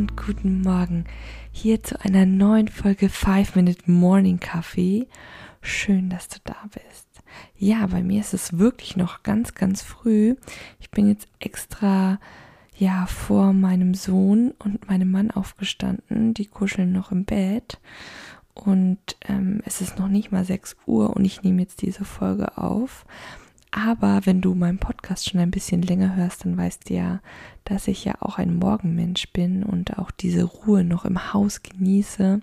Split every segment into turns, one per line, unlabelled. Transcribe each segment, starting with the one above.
Und guten Morgen hier zu einer neuen Folge 5 Minute Morning Coffee. Schön, dass du da bist. Ja, bei mir ist es wirklich noch ganz, ganz früh. Ich bin jetzt extra ja vor meinem Sohn und meinem Mann aufgestanden. Die kuscheln noch im Bett. Und ähm, es ist noch nicht mal 6 Uhr und ich nehme jetzt diese Folge auf. Aber wenn du meinen Podcast schon ein bisschen länger hörst, dann weißt du ja, dass ich ja auch ein Morgenmensch bin und auch diese Ruhe noch im Haus genieße.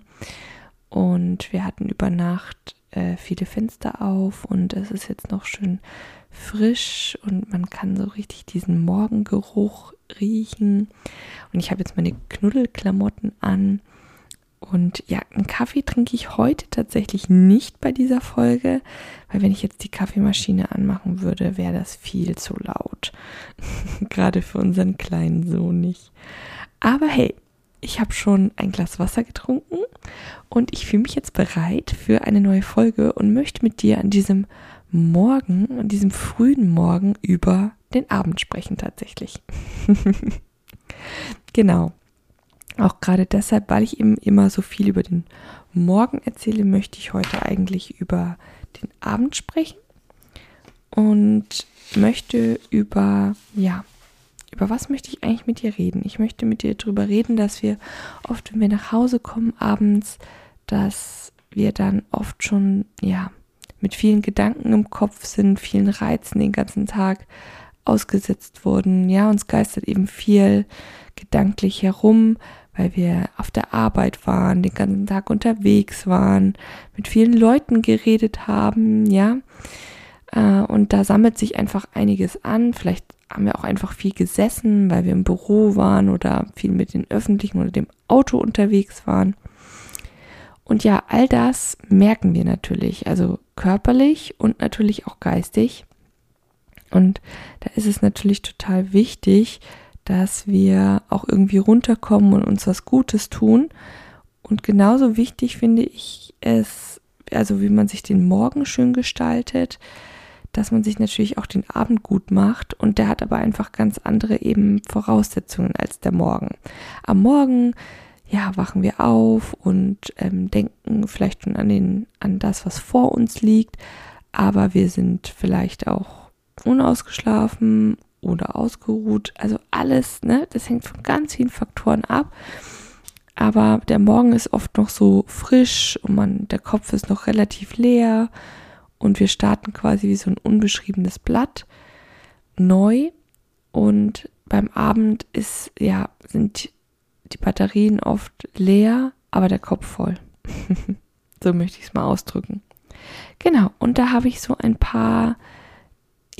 Und wir hatten über Nacht äh, viele Fenster auf und es ist jetzt noch schön frisch und man kann so richtig diesen Morgengeruch riechen. Und ich habe jetzt meine Knuddelklamotten an. Und ja, einen Kaffee trinke ich heute tatsächlich nicht bei dieser Folge, weil wenn ich jetzt die Kaffeemaschine anmachen würde, wäre das viel zu laut. Gerade für unseren kleinen Sohn nicht. Aber hey, ich habe schon ein Glas Wasser getrunken und ich fühle mich jetzt bereit für eine neue Folge und möchte mit dir an diesem Morgen, an diesem frühen Morgen über den Abend sprechen tatsächlich. genau. Auch gerade deshalb, weil ich eben immer so viel über den Morgen erzähle, möchte ich heute eigentlich über den Abend sprechen und möchte über, ja, über was möchte ich eigentlich mit dir reden? Ich möchte mit dir darüber reden, dass wir oft, wenn wir nach Hause kommen abends, dass wir dann oft schon, ja, mit vielen Gedanken im Kopf sind, vielen Reizen den ganzen Tag ausgesetzt wurden. Ja, uns geistert eben viel gedanklich herum, weil wir auf der Arbeit waren, den ganzen Tag unterwegs waren, mit vielen Leuten geredet haben, ja. Äh, und da sammelt sich einfach einiges an. Vielleicht haben wir auch einfach viel gesessen, weil wir im Büro waren oder viel mit den öffentlichen oder dem Auto unterwegs waren. Und ja, all das merken wir natürlich, also körperlich und natürlich auch geistig. Und da ist es natürlich total wichtig, dass wir auch irgendwie runterkommen und uns was Gutes tun. Und genauso wichtig finde ich es, also wie man sich den Morgen schön gestaltet, dass man sich natürlich auch den Abend gut macht und der hat aber einfach ganz andere eben Voraussetzungen als der Morgen. Am Morgen ja, wachen wir auf und ähm, denken vielleicht schon an den, an das, was vor uns liegt, aber wir sind vielleicht auch unausgeschlafen oder ausgeruht. Also alles, ne, das hängt von ganz vielen Faktoren ab. Aber der Morgen ist oft noch so frisch und man, der Kopf ist noch relativ leer und wir starten quasi wie so ein unbeschriebenes Blatt neu und beim Abend ist ja sind die Batterien oft leer, aber der Kopf voll. so möchte ich es mal ausdrücken. Genau, und da habe ich so ein paar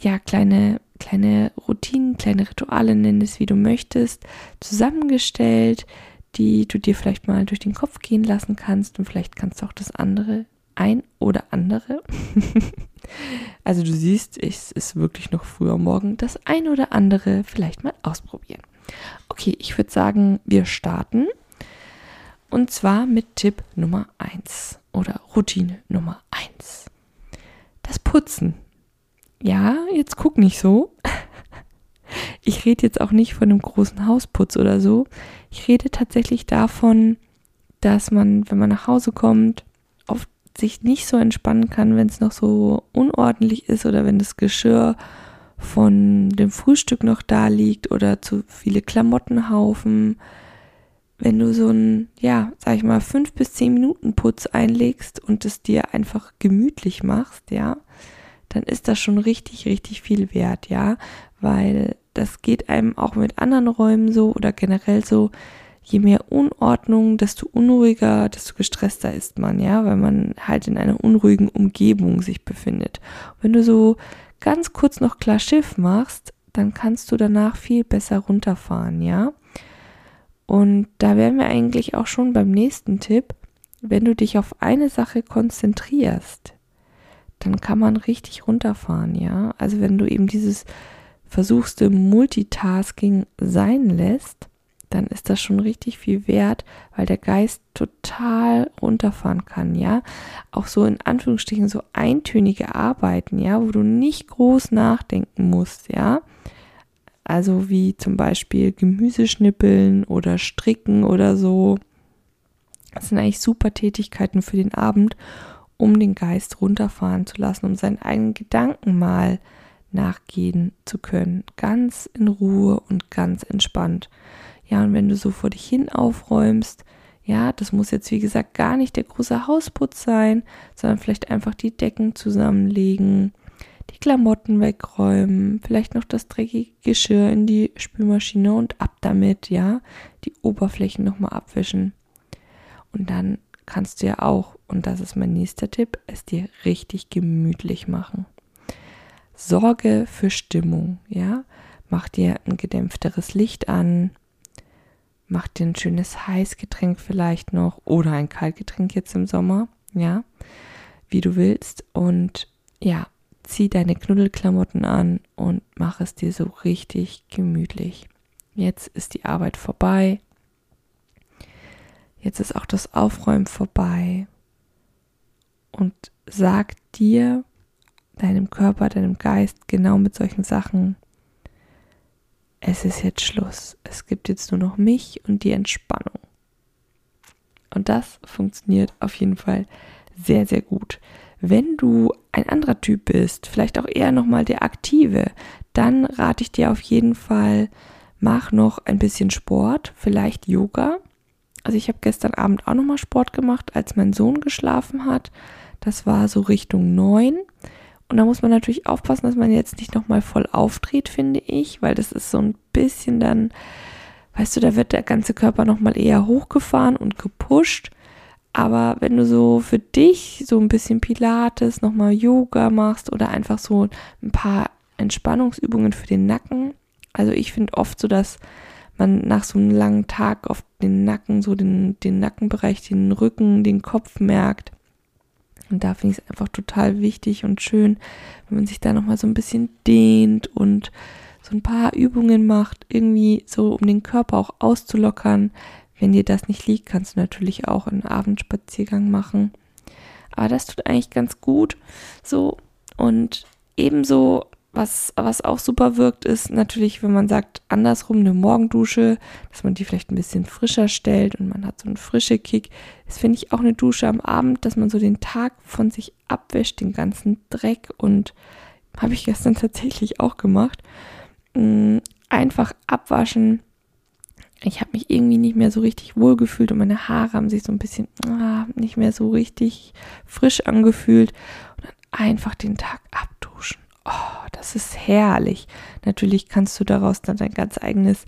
ja kleine kleine Routinen, kleine Rituale, nenn es wie du möchtest, zusammengestellt, die du dir vielleicht mal durch den Kopf gehen lassen kannst und vielleicht kannst du auch das andere ein oder andere. also du siehst, es ist wirklich noch früher morgen, das ein oder andere vielleicht mal ausprobieren. Okay, ich würde sagen, wir starten. Und zwar mit Tipp Nummer 1 oder Routine Nummer 1. Das Putzen. Ja, jetzt guck nicht so. Ich rede jetzt auch nicht von einem großen Hausputz oder so. Ich rede tatsächlich davon, dass man, wenn man nach Hause kommt, oft sich nicht so entspannen kann, wenn es noch so unordentlich ist oder wenn das Geschirr von dem Frühstück noch da liegt oder zu viele Klamottenhaufen. Wenn du so ein, ja, sag ich mal, fünf bis zehn Minuten Putz einlegst und es dir einfach gemütlich machst, ja, dann ist das schon richtig, richtig viel wert, ja, weil das geht einem auch mit anderen Räumen so oder generell so, je mehr Unordnung, desto unruhiger, desto gestresster ist man, ja, weil man halt in einer unruhigen Umgebung sich befindet. Und wenn du so ganz kurz noch klar Schiff machst, dann kannst du danach viel besser runterfahren, ja. Und da wären wir eigentlich auch schon beim nächsten Tipp. wenn du dich auf eine Sache konzentrierst, dann kann man richtig runterfahren, ja. Also wenn du eben dieses versuchste Multitasking sein lässt, dann ist das schon richtig viel wert, weil der Geist total runterfahren kann, ja. Auch so in Anführungsstrichen so eintönige Arbeiten, ja, wo du nicht groß nachdenken musst, ja. Also wie zum Beispiel Gemüse schnippeln oder stricken oder so. Das sind eigentlich super Tätigkeiten für den Abend, um den Geist runterfahren zu lassen, um seinen eigenen Gedanken mal nachgehen zu können. Ganz in Ruhe und ganz entspannt. Ja, und wenn du so vor dich hin aufräumst, ja, das muss jetzt wie gesagt gar nicht der große Hausputz sein, sondern vielleicht einfach die Decken zusammenlegen, die Klamotten wegräumen, vielleicht noch das dreckige Geschirr in die Spülmaschine und ab damit, ja, die Oberflächen nochmal abwischen. Und dann kannst du ja auch, und das ist mein nächster Tipp, es dir richtig gemütlich machen. Sorge für Stimmung, ja. Mach dir ein gedämpfteres Licht an, mach dir ein schönes Heißgetränk vielleicht noch oder ein Kaltgetränk jetzt im Sommer, ja, wie du willst. Und ja, zieh deine Knuddelklamotten an und mach es dir so richtig gemütlich. Jetzt ist die Arbeit vorbei. Jetzt ist auch das Aufräumen vorbei. Und sag dir, deinem Körper, deinem Geist genau mit solchen Sachen, es ist jetzt Schluss. Es gibt jetzt nur noch mich und die Entspannung. Und das funktioniert auf jeden Fall sehr, sehr gut. Wenn du ein anderer Typ bist, vielleicht auch eher nochmal der Aktive, dann rate ich dir auf jeden Fall, mach noch ein bisschen Sport, vielleicht Yoga. Also ich habe gestern Abend auch nochmal Sport gemacht, als mein Sohn geschlafen hat. Das war so Richtung neun. Und da muss man natürlich aufpassen, dass man jetzt nicht nochmal voll aufdreht, finde ich, weil das ist so ein bisschen dann, weißt du, da wird der ganze Körper nochmal eher hochgefahren und gepusht. Aber wenn du so für dich so ein bisschen Pilates, nochmal Yoga machst oder einfach so ein paar Entspannungsübungen für den Nacken. Also ich finde oft so, dass man nach so einem langen Tag auf den Nacken, so den, den Nackenbereich, den Rücken, den Kopf merkt. Und da finde ich es einfach total wichtig und schön, wenn man sich da nochmal so ein bisschen dehnt und so ein paar Übungen macht, irgendwie so, um den Körper auch auszulockern. Wenn dir das nicht liegt, kannst du natürlich auch einen Abendspaziergang machen. Aber das tut eigentlich ganz gut. So. Und ebenso was, was auch super wirkt, ist natürlich, wenn man sagt, andersrum eine Morgendusche, dass man die vielleicht ein bisschen frischer stellt und man hat so einen frischen Kick. Das finde ich auch eine Dusche am Abend, dass man so den Tag von sich abwäscht, den ganzen Dreck und habe ich gestern tatsächlich auch gemacht. Mm, einfach abwaschen. Ich habe mich irgendwie nicht mehr so richtig wohl gefühlt und meine Haare haben sich so ein bisschen ah, nicht mehr so richtig frisch angefühlt. Und dann einfach den Tag abduschen. Oh, das ist herrlich. Natürlich kannst du daraus dann dein ganz eigenes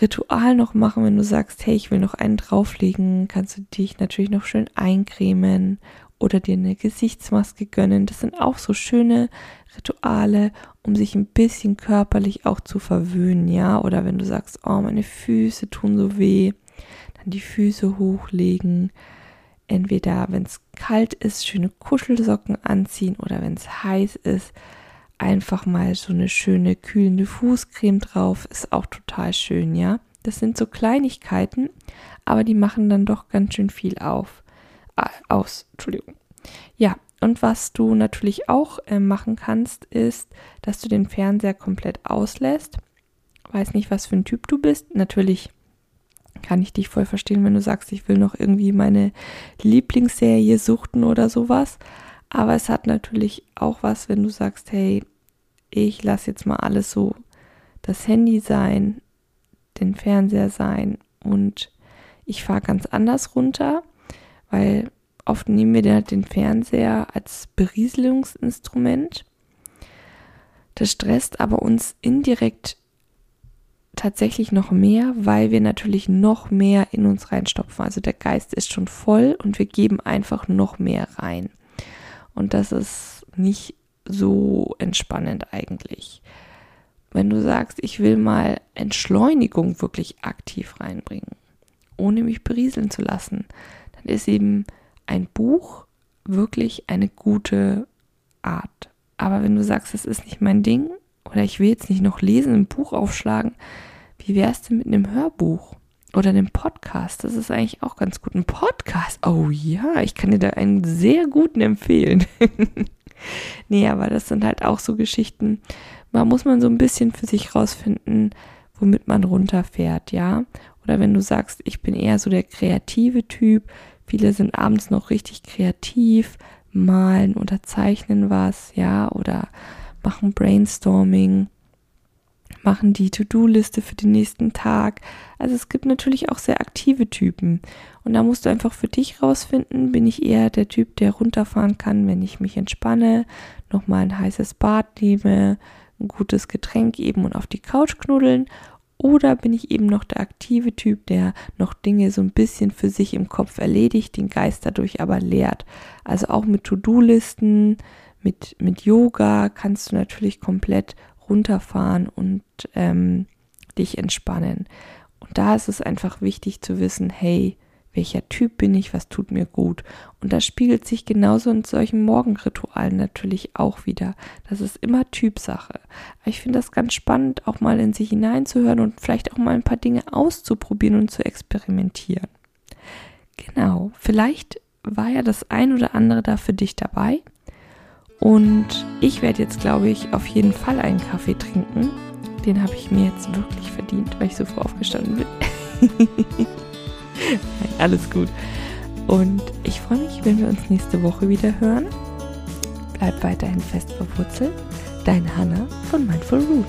Ritual noch machen, wenn du sagst, hey, ich will noch einen drauflegen, kannst du dich natürlich noch schön eincremen oder dir eine Gesichtsmaske gönnen. Das sind auch so schöne Rituale, um sich ein bisschen körperlich auch zu verwöhnen, ja. Oder wenn du sagst, oh, meine Füße tun so weh, dann die Füße hochlegen. Entweder, wenn es kalt ist, schöne Kuschelsocken anziehen oder wenn es heiß ist, einfach mal so eine schöne kühlende Fußcreme drauf, ist auch total schön, ja. Das sind so Kleinigkeiten, aber die machen dann doch ganz schön viel auf. Äh, aus, Entschuldigung. Ja, und was du natürlich auch äh, machen kannst, ist, dass du den Fernseher komplett auslässt. Weiß nicht, was für ein Typ du bist. Natürlich kann ich dich voll verstehen, wenn du sagst, ich will noch irgendwie meine Lieblingsserie suchten oder sowas. Aber es hat natürlich auch was, wenn du sagst, hey, ich lasse jetzt mal alles so das Handy sein, den Fernseher sein und ich fahre ganz anders runter, weil oft nehmen wir den Fernseher als Berieselungsinstrument. Das stresst aber uns indirekt tatsächlich noch mehr, weil wir natürlich noch mehr in uns reinstopfen. Also der Geist ist schon voll und wir geben einfach noch mehr rein. Und das ist nicht so entspannend eigentlich. Wenn du sagst, ich will mal Entschleunigung wirklich aktiv reinbringen, ohne mich berieseln zu lassen, dann ist eben ein Buch wirklich eine gute Art. Aber wenn du sagst, das ist nicht mein Ding oder ich will jetzt nicht noch lesen, ein Buch aufschlagen, wie wär's denn mit einem Hörbuch oder einem Podcast? Das ist eigentlich auch ganz gut. Ein Podcast, oh ja, ich kann dir da einen sehr guten empfehlen. nee, aber das sind halt auch so Geschichten, da muss man so ein bisschen für sich rausfinden, womit man runterfährt, ja. Oder wenn du sagst, ich bin eher so der kreative Typ, viele sind abends noch richtig kreativ, malen oder zeichnen was, ja, oder machen Brainstorming, machen die To-Do-Liste für den nächsten Tag. Also es gibt natürlich auch sehr aktive Typen. Und da musst du einfach für dich rausfinden, bin ich eher der Typ, der runterfahren kann, wenn ich mich entspanne, nochmal ein heißes Bad nehme, ein gutes Getränk eben und auf die Couch knuddeln. Oder bin ich eben noch der aktive Typ, der noch Dinge so ein bisschen für sich im Kopf erledigt, den Geist dadurch aber lehrt. Also auch mit To-Do-Listen, mit, mit Yoga kannst du natürlich komplett runterfahren und ähm, dich entspannen. Und da ist es einfach wichtig zu wissen, hey, welcher Typ bin ich, was tut mir gut. Und das spiegelt sich genauso in solchen Morgenritualen natürlich auch wieder. Das ist immer Typsache. Aber ich finde das ganz spannend, auch mal in sich hineinzuhören und vielleicht auch mal ein paar Dinge auszuprobieren und zu experimentieren. Genau, vielleicht war ja das ein oder andere da für dich dabei. Und ich werde jetzt, glaube ich, auf jeden Fall einen Kaffee trinken. Den habe ich mir jetzt wirklich verdient, weil ich so früh aufgestanden bin. Alles gut. Und ich freue mich, wenn wir uns nächste Woche wieder hören. Bleib weiterhin fest verwurzelt. Deine Hanna von Mindful Root.